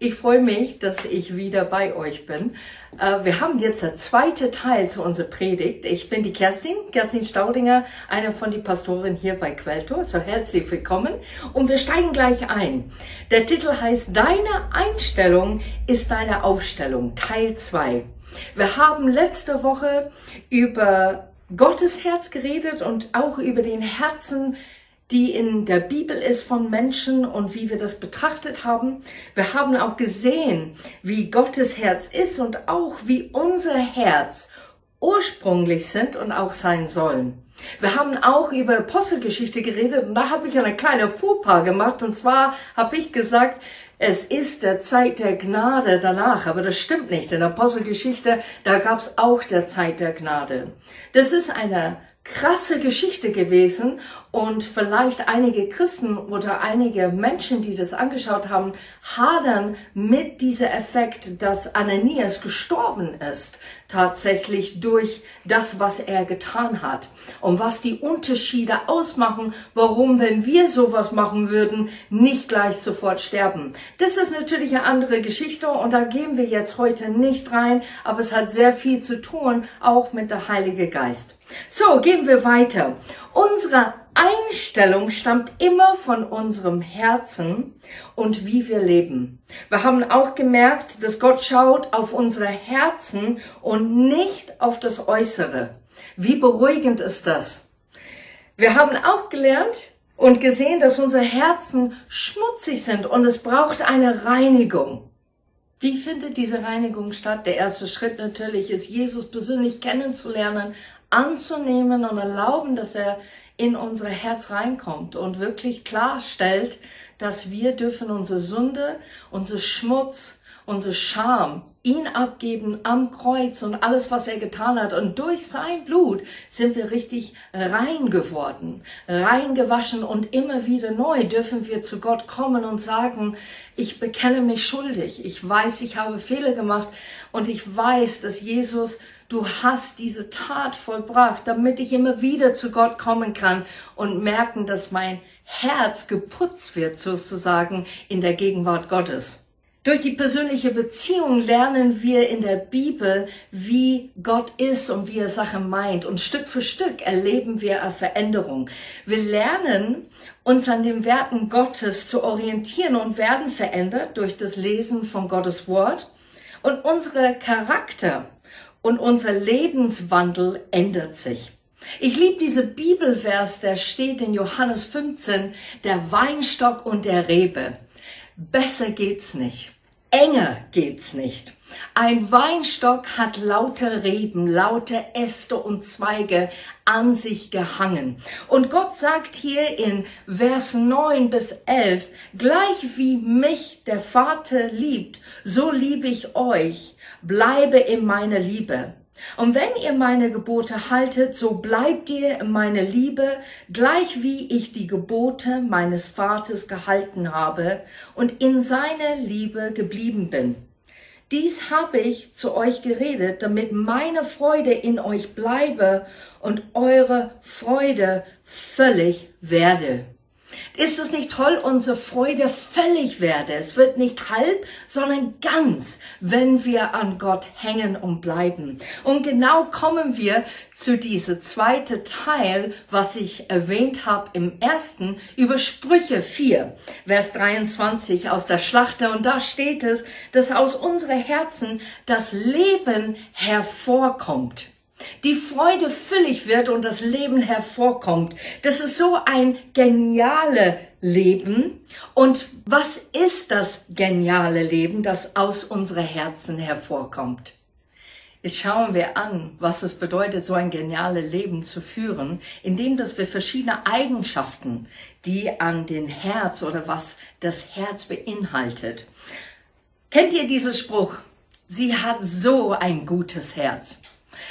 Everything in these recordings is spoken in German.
Ich freue mich, dass ich wieder bei euch bin. Äh, wir haben jetzt der zweite Teil zu unserer Predigt. Ich bin die Kerstin, Kerstin Staudinger, eine von den Pastoren hier bei Quelltor. So herzlich willkommen. Und wir steigen gleich ein. Der Titel heißt Deine Einstellung ist deine Aufstellung, Teil 2. Wir haben letzte Woche über Gottes Herz geredet und auch über den Herzen die in der Bibel ist von Menschen und wie wir das betrachtet haben. Wir haben auch gesehen, wie Gottes Herz ist und auch wie unser Herz ursprünglich sind und auch sein sollen. Wir haben auch über Apostelgeschichte geredet und da habe ich eine kleine Fauxpas gemacht und zwar habe ich gesagt, es ist der Zeit der Gnade danach, aber das stimmt nicht. In der Apostelgeschichte, da gab es auch der Zeit der Gnade. Das ist eine krasse Geschichte gewesen und vielleicht einige Christen oder einige Menschen, die das angeschaut haben, hadern mit dieser Effekt, dass Ananias gestorben ist, tatsächlich durch das, was er getan hat. Und was die Unterschiede ausmachen, warum, wenn wir sowas machen würden, nicht gleich sofort sterben. Das ist natürlich eine andere Geschichte und da gehen wir jetzt heute nicht rein, aber es hat sehr viel zu tun, auch mit der Heilige Geist. So, gehen wir weiter. Unsere Einstellung stammt immer von unserem Herzen und wie wir leben. Wir haben auch gemerkt, dass Gott schaut auf unsere Herzen und nicht auf das Äußere. Wie beruhigend ist das? Wir haben auch gelernt und gesehen, dass unsere Herzen schmutzig sind und es braucht eine Reinigung. Wie findet diese Reinigung statt? Der erste Schritt natürlich ist, Jesus persönlich kennenzulernen, anzunehmen und erlauben, dass er in unser Herz reinkommt und wirklich klarstellt, dass wir dürfen unsere Sünde, unsere Schmutz, unsere Scham ihn abgeben am Kreuz und alles, was er getan hat. Und durch sein Blut sind wir richtig rein geworden, rein gewaschen und immer wieder neu dürfen wir zu Gott kommen und sagen, ich bekenne mich schuldig. Ich weiß, ich habe Fehler gemacht und ich weiß, dass Jesus du hast diese Tat vollbracht, damit ich immer wieder zu Gott kommen kann und merken, dass mein Herz geputzt wird sozusagen in der Gegenwart Gottes. Durch die persönliche Beziehung lernen wir in der Bibel, wie Gott ist und wie er Sachen meint. Und Stück für Stück erleben wir eine Veränderung. Wir lernen, uns an den Werten Gottes zu orientieren und werden verändert durch das Lesen von Gottes Wort. Und unsere Charakter und unser Lebenswandel ändert sich. Ich liebe diese Bibelvers, der steht in Johannes 15, der Weinstock und der Rebe. Besser geht's nicht. Enger geht's nicht. Ein Weinstock hat lauter Reben, lauter Äste und Zweige an sich gehangen. Und Gott sagt hier in Vers 9 bis 11, gleich wie mich der Vater liebt, so liebe ich euch, bleibe in meiner Liebe. Und wenn ihr meine Gebote haltet, so bleibt ihr in meiner Liebe, gleich wie ich die Gebote meines Vaters gehalten habe und in seiner Liebe geblieben bin. Dies habe ich zu euch geredet, damit meine Freude in euch bleibe und eure Freude völlig werde. Ist es nicht toll, unsere Freude völlig werde? Es wird nicht halb, sondern ganz, wenn wir an Gott hängen und bleiben. Und genau kommen wir zu diesem zweiten Teil, was ich erwähnt habe im ersten, über Sprüche 4, Vers 23 aus der Schlachter. Und da steht es, dass aus unseren Herzen das Leben hervorkommt die Freude füllig wird und das Leben hervorkommt. Das ist so ein geniale Leben. Und was ist das geniale Leben, das aus unseren Herzen hervorkommt? Jetzt schauen wir an, was es bedeutet, so ein geniales Leben zu führen, indem dass wir verschiedene Eigenschaften, die an den Herz oder was das Herz beinhaltet. Kennt ihr diesen Spruch? Sie hat so ein gutes Herz.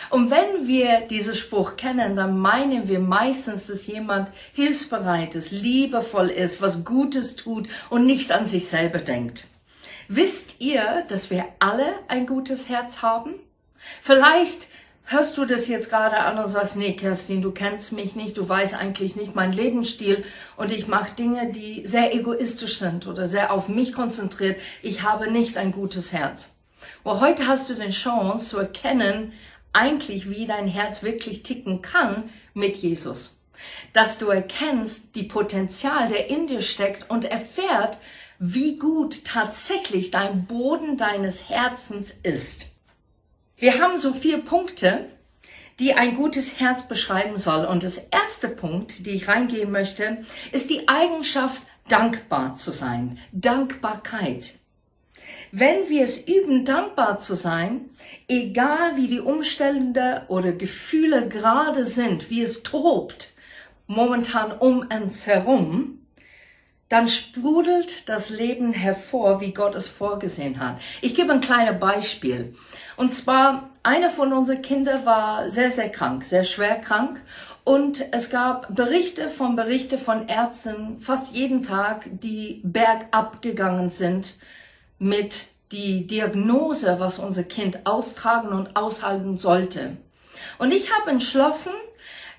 Und wenn wir diesen Spruch kennen, dann meinen wir meistens, dass jemand hilfsbereit ist, liebevoll ist, was Gutes tut und nicht an sich selber denkt. Wisst ihr, dass wir alle ein gutes Herz haben? Vielleicht hörst du das jetzt gerade an und sagst, nee, Kerstin, du kennst mich nicht, du weißt eigentlich nicht meinen Lebensstil und ich mache Dinge, die sehr egoistisch sind oder sehr auf mich konzentriert. Ich habe nicht ein gutes Herz. Aber heute hast du die Chance zu erkennen, eigentlich, wie dein Herz wirklich ticken kann mit Jesus. Dass du erkennst, die Potenzial, der in dir steckt und erfährt, wie gut tatsächlich dein Boden deines Herzens ist. Wir haben so vier Punkte, die ein gutes Herz beschreiben soll. Und das erste Punkt, die ich reingehen möchte, ist die Eigenschaft, dankbar zu sein. Dankbarkeit. Wenn wir es üben, dankbar zu sein, egal wie die Umstände oder Gefühle gerade sind, wie es tobt, momentan um uns herum, dann sprudelt das Leben hervor, wie Gott es vorgesehen hat. Ich gebe ein kleines Beispiel. Und zwar, einer von unseren Kindern war sehr, sehr krank, sehr schwer krank. Und es gab Berichte von Berichte von Ärzten fast jeden Tag, die bergab gegangen sind mit die Diagnose, was unser Kind austragen und aushalten sollte. Und ich habe entschlossen,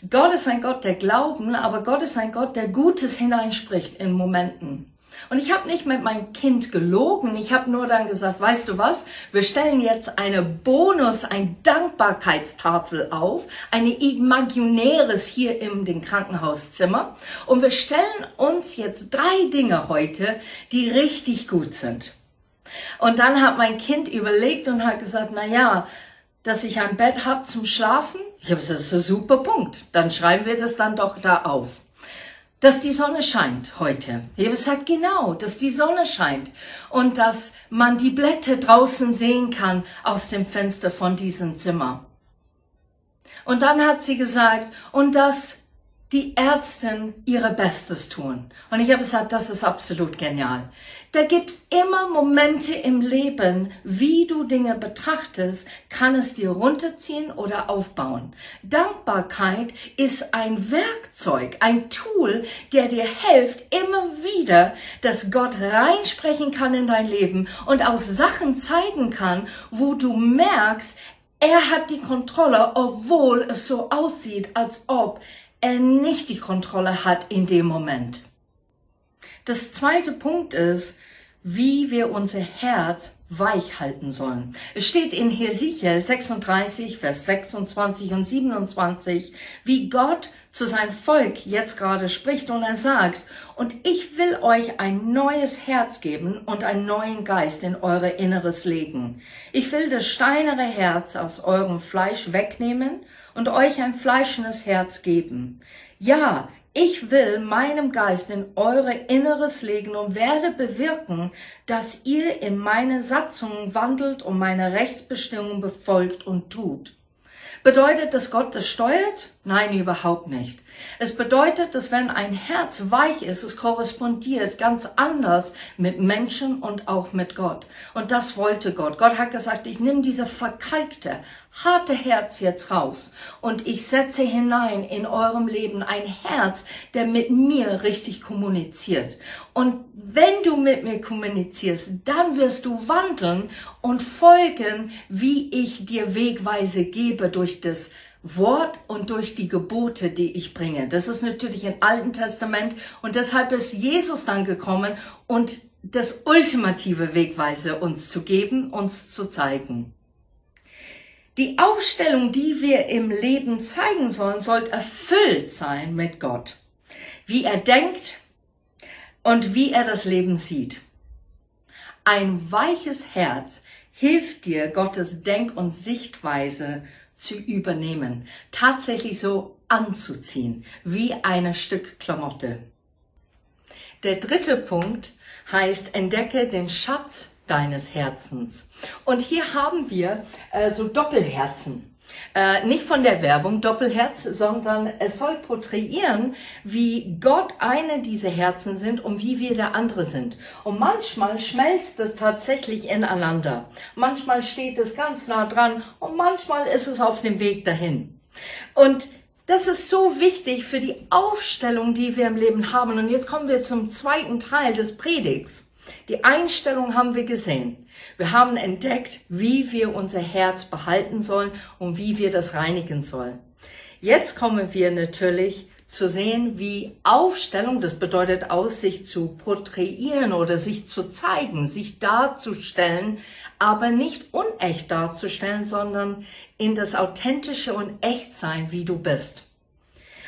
Gott ist ein Gott der Glauben, aber Gott ist ein Gott, der Gutes hineinspricht in Momenten. Und ich habe nicht mit meinem Kind gelogen, ich habe nur dann gesagt, weißt du was, wir stellen jetzt eine Bonus, ein Dankbarkeitstafel auf, eine imaginäres hier im den Krankenhauszimmer und wir stellen uns jetzt drei Dinge heute, die richtig gut sind. Und dann hat mein Kind überlegt und hat gesagt, na ja, dass ich ein Bett habe zum Schlafen? Ich habe gesagt, das ist ein super Punkt. Dann schreiben wir das dann doch da auf. Dass die Sonne scheint heute. Ich habe gesagt, genau, dass die Sonne scheint und dass man die Blätter draußen sehen kann aus dem Fenster von diesem Zimmer. Und dann hat sie gesagt, und dass die Ärzten ihre Bestes tun. Und ich habe gesagt, das ist absolut genial. Da gibt's immer Momente im Leben, wie du Dinge betrachtest, kann es dir runterziehen oder aufbauen. Dankbarkeit ist ein Werkzeug, ein Tool, der dir hilft, immer wieder, dass Gott reinsprechen kann in dein Leben und auch Sachen zeigen kann, wo du merkst, er hat die Kontrolle, obwohl es so aussieht, als ob er nicht die Kontrolle hat in dem Moment. Das zweite Punkt ist, wie wir unser Herz weich halten sollen. Es steht in Hesekiel 36, Vers 26 und 27, wie Gott zu seinem Volk jetzt gerade spricht und er sagt, und ich will euch ein neues Herz geben und einen neuen Geist in eure Inneres legen. Ich will das steinere Herz aus eurem Fleisch wegnehmen und euch ein fleischendes Herz geben. Ja, ich will meinem Geist in eure Inneres legen und werde bewirken, dass ihr in meine Satzungen wandelt und meine Rechtsbestimmungen befolgt und tut. Bedeutet das Gott das steuert? Nein, überhaupt nicht. Es bedeutet, dass wenn ein Herz weich ist, es korrespondiert ganz anders mit Menschen und auch mit Gott. Und das wollte Gott. Gott hat gesagt, ich nehme diese verkalkte, harte Herz jetzt raus und ich setze hinein in eurem Leben ein Herz, der mit mir richtig kommuniziert. Und wenn du mit mir kommunizierst, dann wirst du wandeln und folgen, wie ich dir Wegweise gebe durch das Wort und durch die Gebote, die ich bringe. Das ist natürlich im Alten Testament und deshalb ist Jesus dann gekommen und das ultimative Wegweise uns zu geben, uns zu zeigen. Die Aufstellung, die wir im Leben zeigen sollen, sollte erfüllt sein mit Gott. Wie er denkt und wie er das Leben sieht. Ein weiches Herz hilft dir, Gottes Denk- und Sichtweise zu übernehmen, tatsächlich so anzuziehen, wie ein Stück Klamotte. Der dritte Punkt heißt, entdecke den Schatz deines Herzens. Und hier haben wir äh, so Doppelherzen. Äh, nicht von der Werbung Doppelherz, sondern es soll porträtieren, wie Gott eine dieser Herzen sind und wie wir der andere sind. Und manchmal schmelzt es tatsächlich ineinander. Manchmal steht es ganz nah dran und manchmal ist es auf dem Weg dahin. Und das ist so wichtig für die Aufstellung, die wir im Leben haben. Und jetzt kommen wir zum zweiten Teil des Predigs. Die Einstellung haben wir gesehen. Wir haben entdeckt, wie wir unser Herz behalten sollen und wie wir das reinigen sollen. Jetzt kommen wir natürlich zu sehen, wie Aufstellung, das bedeutet aus, sich zu porträtieren oder sich zu zeigen, sich darzustellen, aber nicht unecht darzustellen, sondern in das authentische und Echtsein, wie du bist.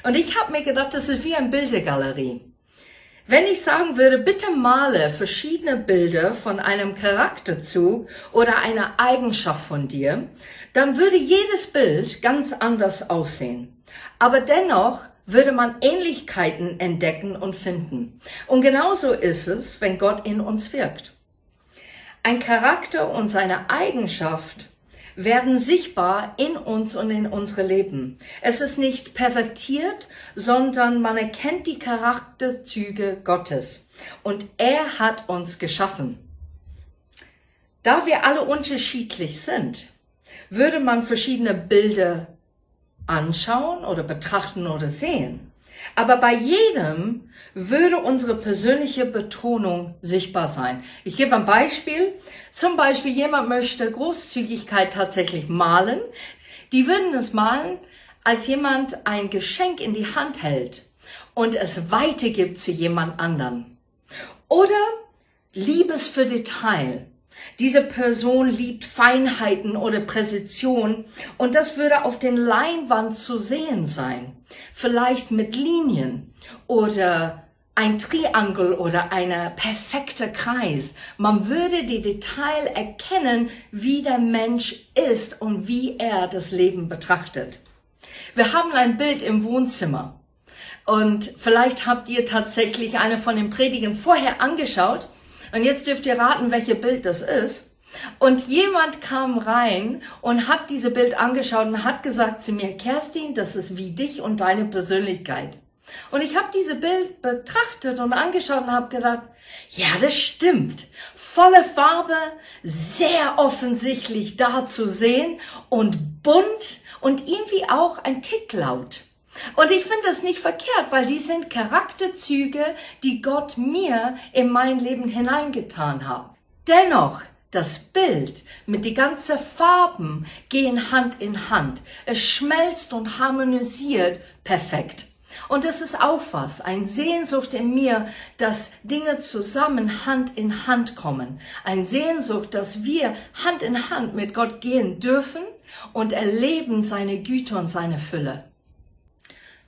Und ich habe mir gedacht, das ist wie eine Bildergalerie. Wenn ich sagen würde, bitte male verschiedene Bilder von einem Charakterzug oder einer Eigenschaft von dir, dann würde jedes Bild ganz anders aussehen. Aber dennoch würde man Ähnlichkeiten entdecken und finden. Und genauso ist es, wenn Gott in uns wirkt. Ein Charakter und seine Eigenschaft werden sichtbar in uns und in unsere Leben. Es ist nicht pervertiert, sondern man erkennt die Charakterzüge Gottes. Und er hat uns geschaffen. Da wir alle unterschiedlich sind, würde man verschiedene Bilder anschauen oder betrachten oder sehen. Aber bei jedem würde unsere persönliche Betonung sichtbar sein. Ich gebe ein Beispiel. Zum Beispiel jemand möchte Großzügigkeit tatsächlich malen. Die würden es malen, als jemand ein Geschenk in die Hand hält und es weitergibt zu jemand anderen. Oder Liebes für Detail. Diese Person liebt Feinheiten oder Präzision und das würde auf den Leinwand zu sehen sein. Vielleicht mit Linien oder ein Triangel oder ein perfekter Kreis. Man würde die Detail erkennen, wie der Mensch ist und wie er das Leben betrachtet. Wir haben ein Bild im Wohnzimmer und vielleicht habt ihr tatsächlich eine von den Predigen vorher angeschaut und jetzt dürft ihr raten, welches Bild das ist. Und jemand kam rein und hat diese Bild angeschaut und hat gesagt zu mir, Kerstin, das ist wie dich und deine Persönlichkeit. Und ich habe diese Bild betrachtet und angeschaut und habe gedacht, ja, das stimmt. Volle Farbe, sehr offensichtlich da zu sehen und bunt und irgendwie auch ein Tick laut. Und ich finde das nicht verkehrt, weil die sind Charakterzüge, die Gott mir in mein Leben hineingetan hat. Dennoch, das Bild mit die ganzen Farben gehen Hand in Hand. Es schmelzt und harmonisiert perfekt. Und das ist auch was, ein Sehnsucht in mir, dass Dinge zusammen Hand in Hand kommen. Ein Sehnsucht, dass wir Hand in Hand mit Gott gehen dürfen und erleben seine Güte und seine Fülle.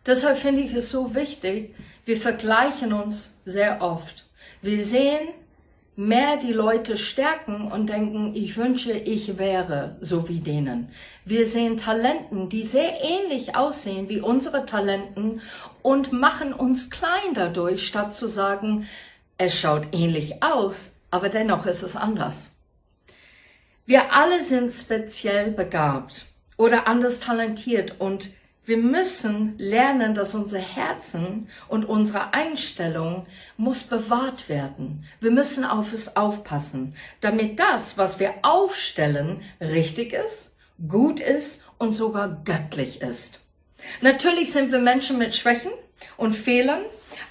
Deshalb finde ich es so wichtig, wir vergleichen uns sehr oft. Wir sehen mehr die Leute stärken und denken, ich wünsche, ich wäre so wie denen. Wir sehen Talenten, die sehr ähnlich aussehen wie unsere Talenten und machen uns klein dadurch, statt zu sagen, es schaut ähnlich aus, aber dennoch ist es anders. Wir alle sind speziell begabt oder anders talentiert und wir müssen lernen, dass unser Herzen und unsere Einstellung muss bewahrt werden. Wir müssen auf es aufpassen, damit das, was wir aufstellen, richtig ist, gut ist und sogar göttlich ist. Natürlich sind wir Menschen mit Schwächen und Fehlern,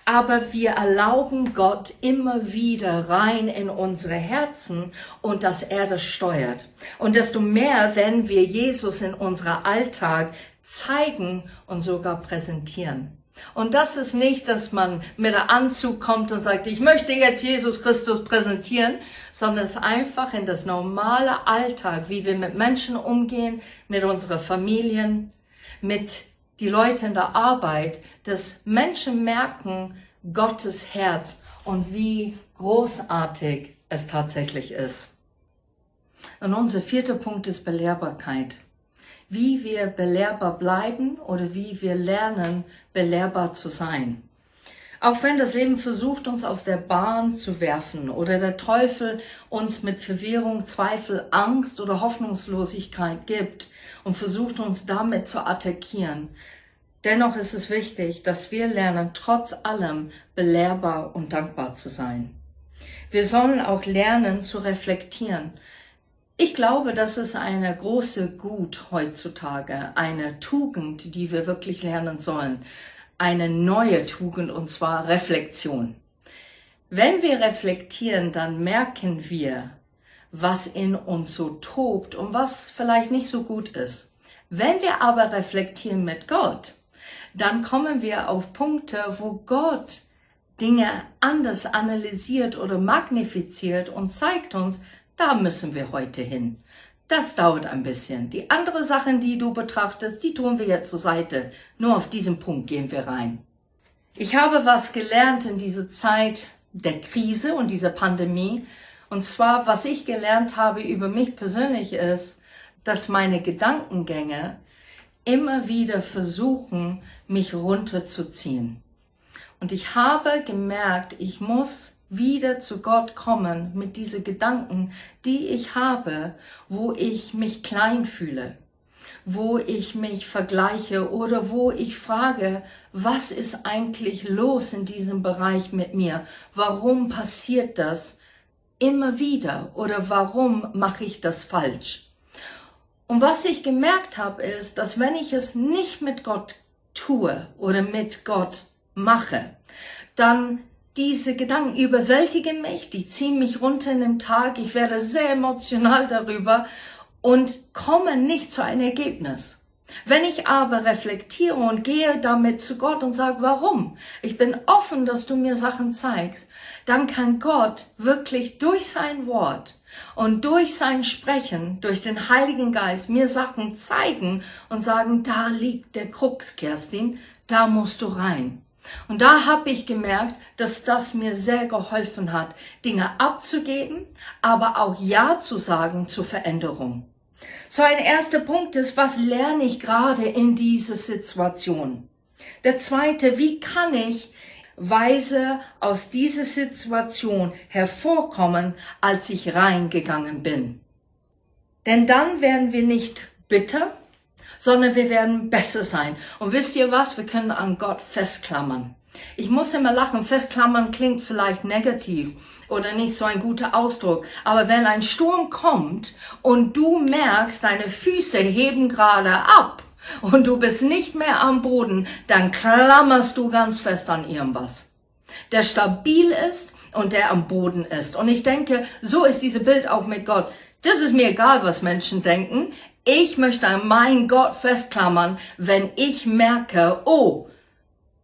aber wir erlauben Gott immer wieder rein in unsere Herzen und dass er das steuert. Und desto mehr werden wir Jesus in unser Alltag zeigen und sogar präsentieren. Und das ist nicht, dass man mit der Anzug kommt und sagt, ich möchte jetzt Jesus Christus präsentieren, sondern es einfach in das normale Alltag, wie wir mit Menschen umgehen, mit unseren Familien, mit die Leute in der Arbeit, dass Menschen merken Gottes Herz und wie großartig es tatsächlich ist. Und unser vierter Punkt ist Belehrbarkeit wie wir belehrbar bleiben oder wie wir lernen, belehrbar zu sein. Auch wenn das Leben versucht, uns aus der Bahn zu werfen oder der Teufel uns mit Verwirrung, Zweifel, Angst oder Hoffnungslosigkeit gibt und versucht uns damit zu attackieren, dennoch ist es wichtig, dass wir lernen, trotz allem belehrbar und dankbar zu sein. Wir sollen auch lernen zu reflektieren, ich glaube, das ist eine große Gut heutzutage, eine Tugend, die wir wirklich lernen sollen. Eine neue Tugend, und zwar Reflexion. Wenn wir reflektieren, dann merken wir, was in uns so tobt und was vielleicht nicht so gut ist. Wenn wir aber reflektieren mit Gott, dann kommen wir auf Punkte, wo Gott Dinge anders analysiert oder magnifiziert und zeigt uns, da müssen wir heute hin. Das dauert ein bisschen. Die anderen Sachen, die du betrachtest, die tun wir jetzt zur Seite. Nur auf diesen Punkt gehen wir rein. Ich habe was gelernt in dieser Zeit der Krise und dieser Pandemie. Und zwar, was ich gelernt habe über mich persönlich ist, dass meine Gedankengänge immer wieder versuchen, mich runterzuziehen. Und ich habe gemerkt, ich muss wieder zu Gott kommen mit diesen Gedanken, die ich habe, wo ich mich klein fühle, wo ich mich vergleiche oder wo ich frage, was ist eigentlich los in diesem Bereich mit mir? Warum passiert das immer wieder oder warum mache ich das falsch? Und was ich gemerkt habe, ist, dass wenn ich es nicht mit Gott tue oder mit Gott mache, dann diese Gedanken überwältigen mich, die ziehen mich runter in dem Tag, ich werde sehr emotional darüber und komme nicht zu einem Ergebnis. Wenn ich aber reflektiere und gehe damit zu Gott und sage, warum? Ich bin offen, dass du mir Sachen zeigst, dann kann Gott wirklich durch sein Wort und durch sein Sprechen, durch den Heiligen Geist mir Sachen zeigen und sagen, da liegt der Krux, Kerstin, da musst du rein. Und da habe ich gemerkt, dass das mir sehr geholfen hat, Dinge abzugeben, aber auch Ja zu sagen zur Veränderung. So ein erster Punkt ist, was lerne ich gerade in dieser Situation? Der zweite, wie kann ich weise aus dieser Situation hervorkommen, als ich reingegangen bin? Denn dann werden wir nicht bitter, sondern wir werden besser sein. Und wisst ihr was? Wir können an Gott festklammern. Ich muss immer lachen. Festklammern klingt vielleicht negativ oder nicht so ein guter Ausdruck. Aber wenn ein Sturm kommt und du merkst, deine Füße heben gerade ab und du bist nicht mehr am Boden, dann klammerst du ganz fest an irgendwas. Der stabil ist und der am Boden ist. Und ich denke, so ist dieses Bild auch mit Gott. Das ist mir egal, was Menschen denken. Ich möchte an meinen Gott festklammern, wenn ich merke, oh,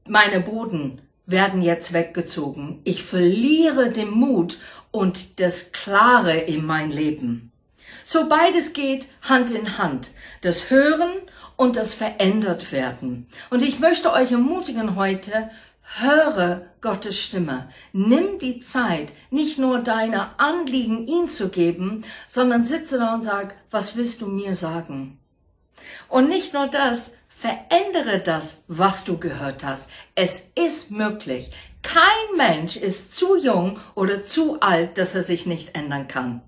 meine Boden werden jetzt weggezogen. Ich verliere den Mut und das Klare in mein Leben. So beides geht Hand in Hand. Das Hören und das Verändert werden. Und ich möchte euch ermutigen heute, höre Gottes Stimme. Nimm die Zeit, nicht nur deine Anliegen ihm zu geben, sondern sitze da und sag, was willst du mir sagen? Und nicht nur das, Verändere das, was du gehört hast. Es ist möglich. Kein Mensch ist zu jung oder zu alt, dass er sich nicht ändern kann.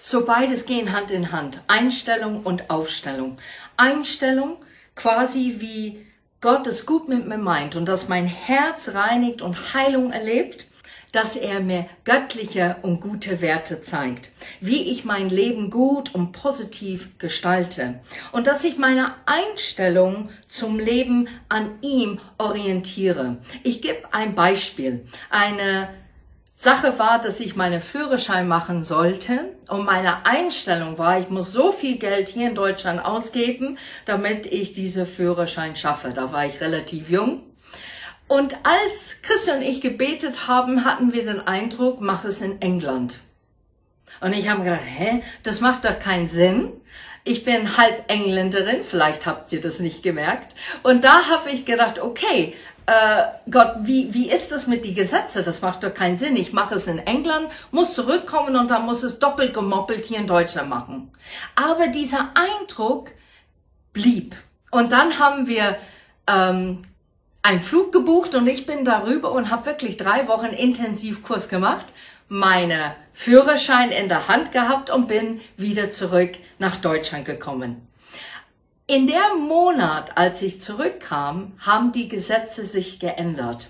So beides gehen Hand in Hand. Einstellung und Aufstellung. Einstellung quasi wie Gott es gut mit mir meint und dass mein Herz reinigt und Heilung erlebt dass er mir göttliche und gute Werte zeigt, wie ich mein Leben gut und positiv gestalte und dass ich meine Einstellung zum Leben an ihm orientiere. Ich gebe ein Beispiel. Eine Sache war, dass ich meine Führerschein machen sollte und meine Einstellung war, ich muss so viel Geld hier in Deutschland ausgeben, damit ich diese Führerschein schaffe. Da war ich relativ jung und als Christian und ich gebetet haben, hatten wir den Eindruck, mach es in England. Und ich habe gedacht, hä, das macht doch keinen Sinn. Ich bin halb Engländerin, vielleicht habt ihr das nicht gemerkt. Und da habe ich gedacht, okay, äh, Gott, wie, wie ist das mit die Gesetze? Das macht doch keinen Sinn. Ich mache es in England, muss zurückkommen und dann muss es doppelt gemoppelt hier in Deutschland machen. Aber dieser Eindruck blieb. Und dann haben wir ähm, einen Flug gebucht und ich bin darüber und habe wirklich drei Wochen Intensivkurs gemacht, meine Führerschein in der Hand gehabt und bin wieder zurück nach Deutschland gekommen. In der Monat, als ich zurückkam, haben die Gesetze sich geändert.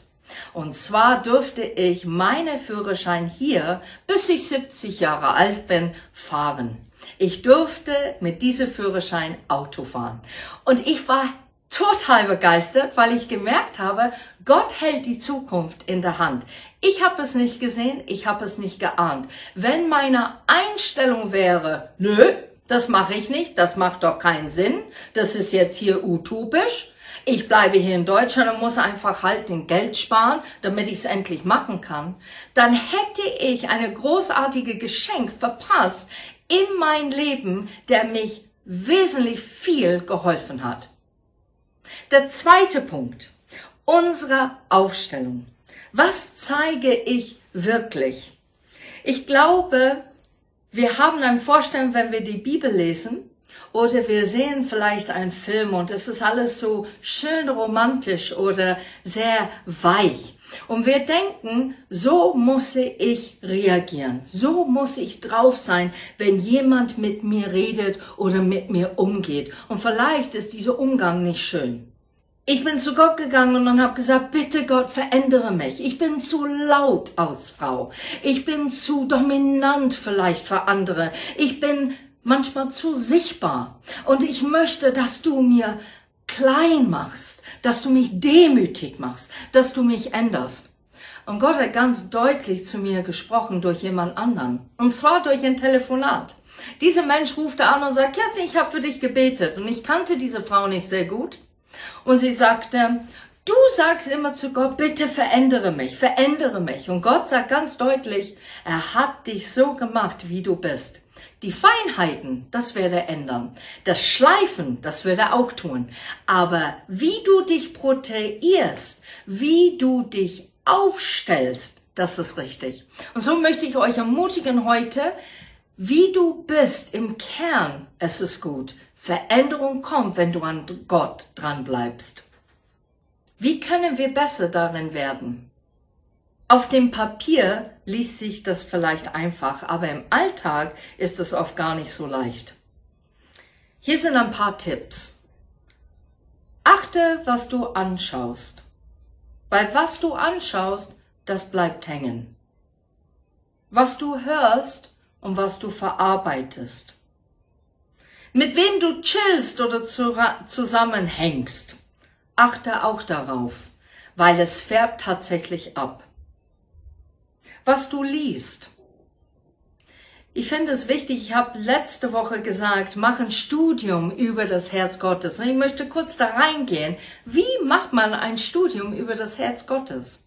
Und zwar durfte ich meine Führerschein hier, bis ich 70 Jahre alt bin, fahren. Ich durfte mit diesem Führerschein Auto fahren. Und ich war total begeistert, weil ich gemerkt habe, Gott hält die Zukunft in der Hand. Ich habe es nicht gesehen, ich habe es nicht geahnt. Wenn meine Einstellung wäre, nö, das mache ich nicht, das macht doch keinen Sinn, das ist jetzt hier utopisch, ich bleibe hier in Deutschland und muss einfach halt den Geld sparen, damit ich es endlich machen kann, dann hätte ich eine großartige Geschenk verpasst in mein Leben, der mich wesentlich viel geholfen hat. Der zweite Punkt, unsere Aufstellung. Was zeige ich wirklich? Ich glaube, wir haben ein Vorstellung, wenn wir die Bibel lesen, oder wir sehen vielleicht einen Film und es ist alles so schön romantisch oder sehr weich. Und wir denken, so muss ich reagieren, so muss ich drauf sein, wenn jemand mit mir redet oder mit mir umgeht. Und vielleicht ist dieser Umgang nicht schön. Ich bin zu Gott gegangen und habe gesagt, bitte Gott, verändere mich. Ich bin zu laut als Frau. Ich bin zu dominant vielleicht für andere. Ich bin manchmal zu sichtbar. Und ich möchte, dass du mir klein machst, dass du mich demütig machst, dass du mich änderst. Und Gott hat ganz deutlich zu mir gesprochen durch jemand anderen. Und zwar durch ein Telefonat. Dieser Mensch ruft an und sagt, Kerstin, ich habe für dich gebetet. Und ich kannte diese Frau nicht sehr gut. Und sie sagte, du sagst immer zu Gott, bitte verändere mich, verändere mich. Und Gott sagt ganz deutlich, er hat dich so gemacht, wie du bist. Die Feinheiten, das wird er ändern. Das Schleifen, das wird er auch tun. Aber wie du dich proteierst, wie du dich aufstellst, das ist richtig. Und so möchte ich euch ermutigen heute, wie du bist im Kern, es ist gut. Veränderung kommt, wenn du an Gott dran bleibst. Wie können wir besser darin werden? Auf dem Papier liest sich das vielleicht einfach, aber im Alltag ist es oft gar nicht so leicht. Hier sind ein paar Tipps. Achte, was du anschaust. Weil was du anschaust, das bleibt hängen. Was du hörst und was du verarbeitest mit wem du chillst oder zusammenhängst. Achte auch darauf, weil es färbt tatsächlich ab. Was du liest. Ich finde es wichtig, ich habe letzte Woche gesagt, mach ein Studium über das Herz Gottes. Und ich möchte kurz da reingehen. Wie macht man ein Studium über das Herz Gottes?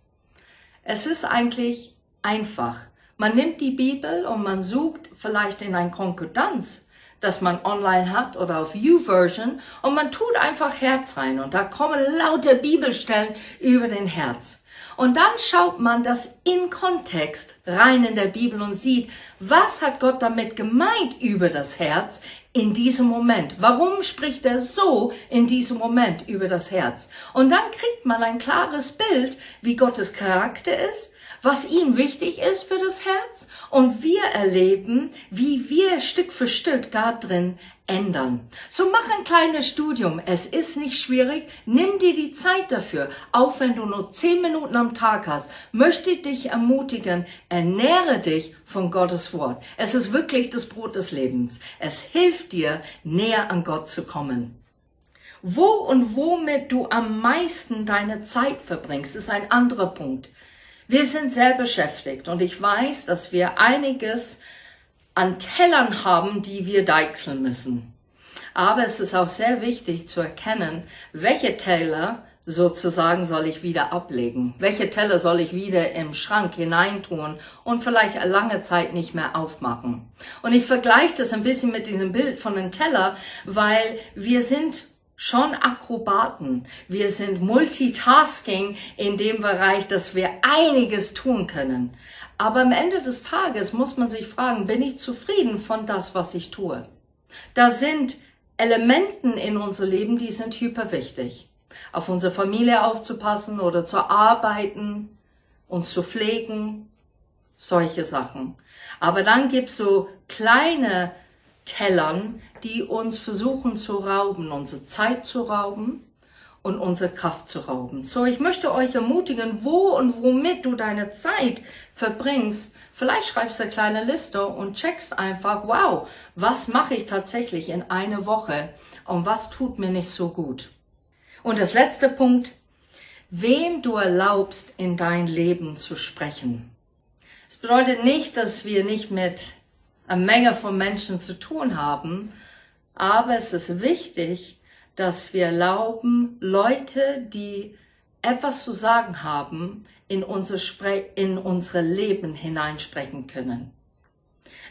Es ist eigentlich einfach. Man nimmt die Bibel und man sucht vielleicht in ein Konkordanz das man online hat oder auf YouVersion und man tut einfach Herz rein und da kommen lauter Bibelstellen über den Herz. Und dann schaut man das in Kontext rein in der Bibel und sieht, was hat Gott damit gemeint über das Herz in diesem Moment? Warum spricht er so in diesem Moment über das Herz? Und dann kriegt man ein klares Bild, wie Gottes Charakter ist, was ihm wichtig ist für das Herz und wir erleben, wie wir Stück für Stück da drin ändern. So mach ein kleines Studium. Es ist nicht schwierig. Nimm dir die Zeit dafür. Auch wenn du nur zehn Minuten am Tag hast, möchte ich dich ermutigen, ernähre dich von Gottes Wort. Es ist wirklich das Brot des Lebens. Es hilft dir, näher an Gott zu kommen. Wo und womit du am meisten deine Zeit verbringst, ist ein anderer Punkt. Wir sind sehr beschäftigt und ich weiß, dass wir einiges an Tellern haben, die wir deichseln müssen. Aber es ist auch sehr wichtig zu erkennen, welche Teller sozusagen soll ich wieder ablegen? Welche Teller soll ich wieder im Schrank hineintun und vielleicht lange Zeit nicht mehr aufmachen? Und ich vergleiche das ein bisschen mit diesem Bild von einem Teller, weil wir sind schon Akrobaten. Wir sind Multitasking in dem Bereich, dass wir einiges tun können. Aber am Ende des Tages muss man sich fragen, bin ich zufrieden von das, was ich tue? Da sind Elementen in unser Leben, die sind hyperwichtig. Auf unsere Familie aufzupassen oder zu arbeiten, uns zu pflegen, solche Sachen. Aber dann gibt's so kleine Tellern, die uns versuchen zu rauben, unsere Zeit zu rauben und unsere Kraft zu rauben. So, ich möchte euch ermutigen, wo und womit du deine Zeit verbringst. Vielleicht schreibst du eine kleine Liste und checkst einfach, wow, was mache ich tatsächlich in einer Woche und was tut mir nicht so gut. Und das letzte Punkt, wem du erlaubst, in dein Leben zu sprechen. Es bedeutet nicht, dass wir nicht mit einer Menge von Menschen zu tun haben, aber es ist wichtig, dass wir erlauben, Leute, die etwas zu sagen haben, in, unser Spre in unsere Leben hineinsprechen können.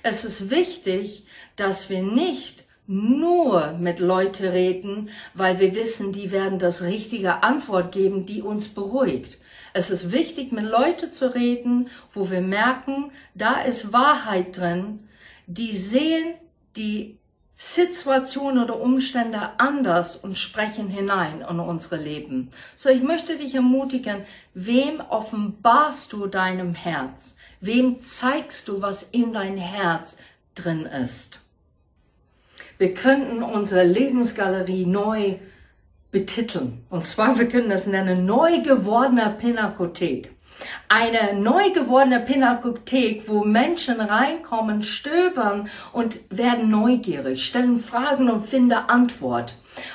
Es ist wichtig, dass wir nicht nur mit Leute reden, weil wir wissen, die werden das richtige Antwort geben, die uns beruhigt. Es ist wichtig, mit Leute zu reden, wo wir merken, da ist Wahrheit drin, die sehen die Situation oder Umstände anders und sprechen hinein in unsere Leben. So, ich möchte dich ermutigen, wem offenbarst du deinem Herz? Wem zeigst du, was in dein Herz drin ist? Wir könnten unsere Lebensgalerie neu betiteln. Und zwar, wir können das nennen, neu gewordener Pinakothek eine neu gewordene Pinakothek, wo Menschen reinkommen, stöbern und werden neugierig, stellen Fragen und finden Antwort.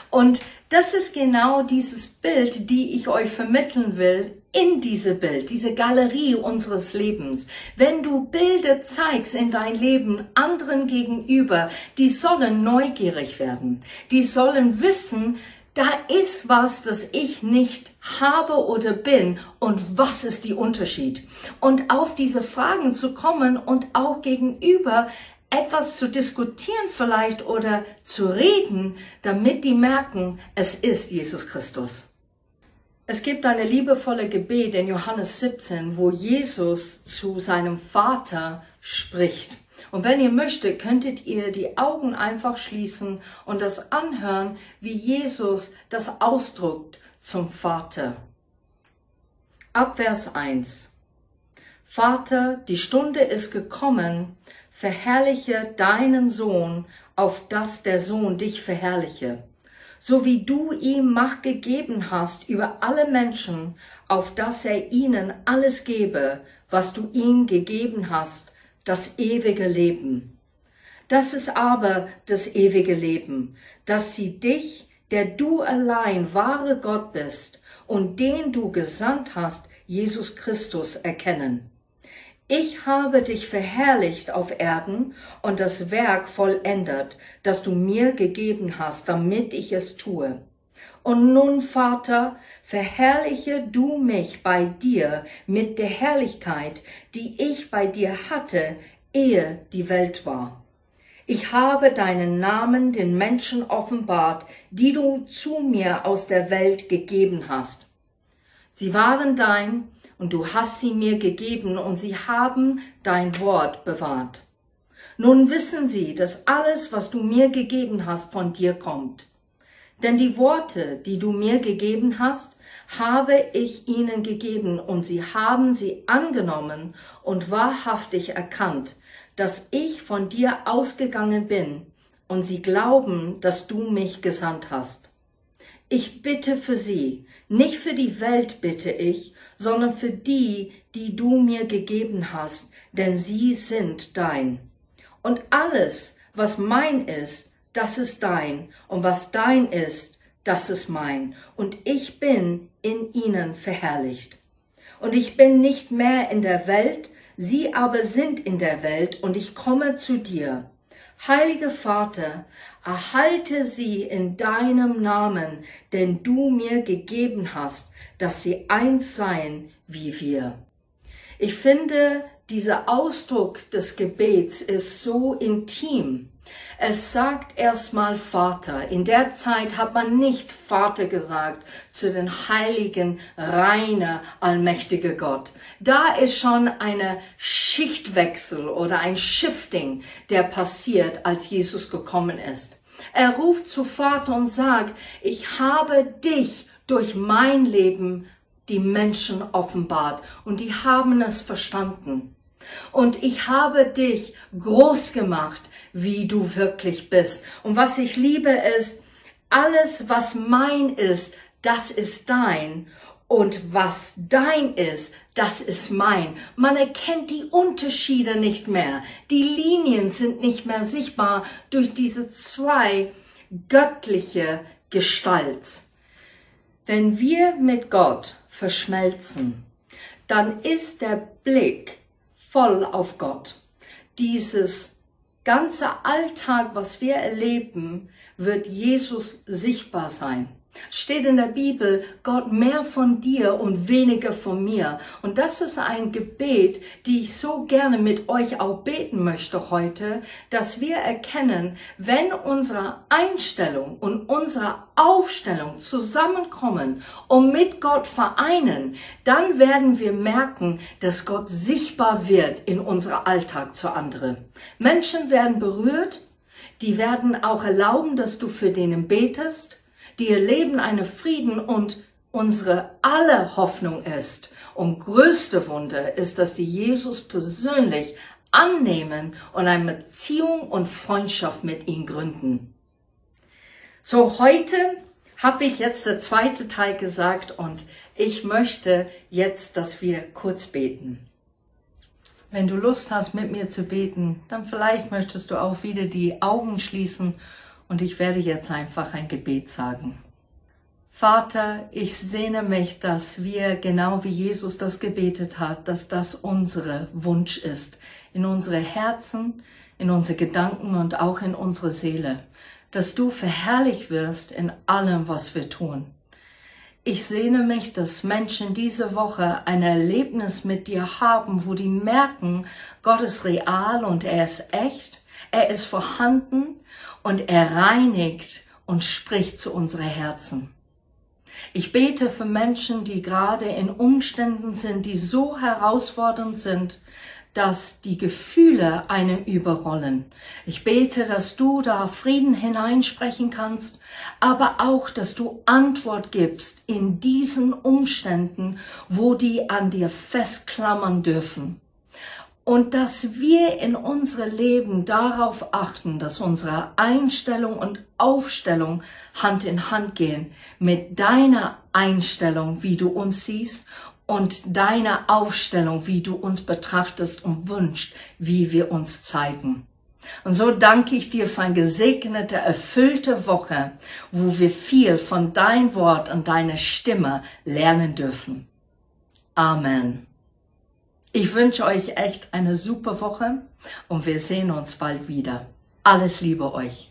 Und das ist genau dieses Bild, die ich euch vermitteln will in diese Bild, diese Galerie unseres Lebens. Wenn du Bilder zeigst in dein Leben anderen gegenüber, die sollen neugierig werden. Die sollen wissen, da ist was, das ich nicht habe oder bin und was ist die Unterschied? Und auf diese Fragen zu kommen und auch gegenüber etwas zu diskutieren vielleicht oder zu reden, damit die merken, es ist Jesus Christus. Es gibt eine liebevolle Gebet in Johannes 17, wo Jesus zu seinem Vater spricht. Und wenn ihr möchtet, könntet ihr die Augen einfach schließen und das anhören, wie Jesus das ausdrückt zum Vater. Ab Vers 1. Vater, die Stunde ist gekommen, verherrliche deinen Sohn, auf dass der Sohn dich verherrliche, so wie du ihm Macht gegeben hast über alle Menschen, auf dass er ihnen alles gebe, was du ihm gegeben hast, das ewige Leben. Das ist aber das ewige Leben, dass sie dich, der du allein wahre Gott bist und den du gesandt hast, Jesus Christus, erkennen. Ich habe dich verherrlicht auf Erden und das Werk vollendet, das du mir gegeben hast, damit ich es tue. Und nun, Vater, verherrliche du mich bei dir mit der Herrlichkeit, die ich bei dir hatte, ehe die Welt war. Ich habe deinen Namen den Menschen offenbart, die du zu mir aus der Welt gegeben hast. Sie waren dein, und du hast sie mir gegeben, und sie haben dein Wort bewahrt. Nun wissen sie, dass alles, was du mir gegeben hast, von dir kommt. Denn die Worte, die du mir gegeben hast, habe ich ihnen gegeben und sie haben sie angenommen und wahrhaftig erkannt, dass ich von dir ausgegangen bin und sie glauben, dass du mich gesandt hast. Ich bitte für sie, nicht für die Welt bitte ich, sondern für die, die du mir gegeben hast, denn sie sind dein. Und alles, was mein ist, das ist dein, und was dein ist, das ist mein, und ich bin in ihnen verherrlicht. Und ich bin nicht mehr in der Welt, sie aber sind in der Welt, und ich komme zu dir. Heiliger Vater, erhalte sie in deinem Namen, den du mir gegeben hast, dass sie eins seien wie wir. Ich finde, dieser Ausdruck des Gebets ist so intim. Es sagt erstmal Vater. In der Zeit hat man nicht Vater gesagt zu den heiligen, reiner, allmächtige Gott. Da ist schon eine Schichtwechsel oder ein Shifting, der passiert, als Jesus gekommen ist. Er ruft zu Vater und sagt, ich habe dich durch mein Leben die Menschen offenbart und die haben es verstanden. Und ich habe dich groß gemacht, wie du wirklich bist. Und was ich liebe ist, alles, was mein ist, das ist dein. Und was dein ist, das ist mein. Man erkennt die Unterschiede nicht mehr. Die Linien sind nicht mehr sichtbar durch diese zwei göttliche Gestalt. Wenn wir mit Gott verschmelzen, dann ist der Blick voll auf Gott. Dieses ganze Alltag, was wir erleben, wird Jesus sichtbar sein. Steht in der Bibel, Gott mehr von dir und weniger von mir. Und das ist ein Gebet, die ich so gerne mit euch auch beten möchte heute, dass wir erkennen, wenn unsere Einstellung und unsere Aufstellung zusammenkommen und mit Gott vereinen, dann werden wir merken, dass Gott sichtbar wird in unser Alltag zu anderen. Menschen werden berührt, die werden auch erlauben, dass du für denen betest die erleben eine Frieden und unsere alle Hoffnung ist und größte Wunder ist, dass die Jesus persönlich annehmen und eine Beziehung und Freundschaft mit ihm gründen. So heute habe ich jetzt der zweite Teil gesagt und ich möchte jetzt, dass wir kurz beten. Wenn du Lust hast, mit mir zu beten, dann vielleicht möchtest du auch wieder die Augen schließen und ich werde jetzt einfach ein Gebet sagen. Vater, ich sehne mich, dass wir, genau wie Jesus das gebetet hat, dass das unsere Wunsch ist, in unsere Herzen, in unsere Gedanken und auch in unsere Seele, dass du verherrlicht wirst in allem, was wir tun. Ich sehne mich, dass Menschen diese Woche ein Erlebnis mit dir haben, wo die merken, Gott ist real und er ist echt, er ist vorhanden und er reinigt und spricht zu unseren Herzen. Ich bete für Menschen, die gerade in Umständen sind, die so herausfordernd sind, dass die Gefühle einen überrollen. Ich bete, dass du da Frieden hineinsprechen kannst, aber auch, dass du Antwort gibst in diesen Umständen, wo die an dir festklammern dürfen und dass wir in unserem Leben darauf achten, dass unsere Einstellung und Aufstellung Hand in Hand gehen mit deiner Einstellung, wie du uns siehst und deiner Aufstellung, wie du uns betrachtest und wünschst, wie wir uns zeigen. Und so danke ich dir für eine gesegnete, erfüllte Woche, wo wir viel von dein Wort und deiner Stimme lernen dürfen. Amen. Ich wünsche euch echt eine super Woche und wir sehen uns bald wieder. Alles Liebe euch.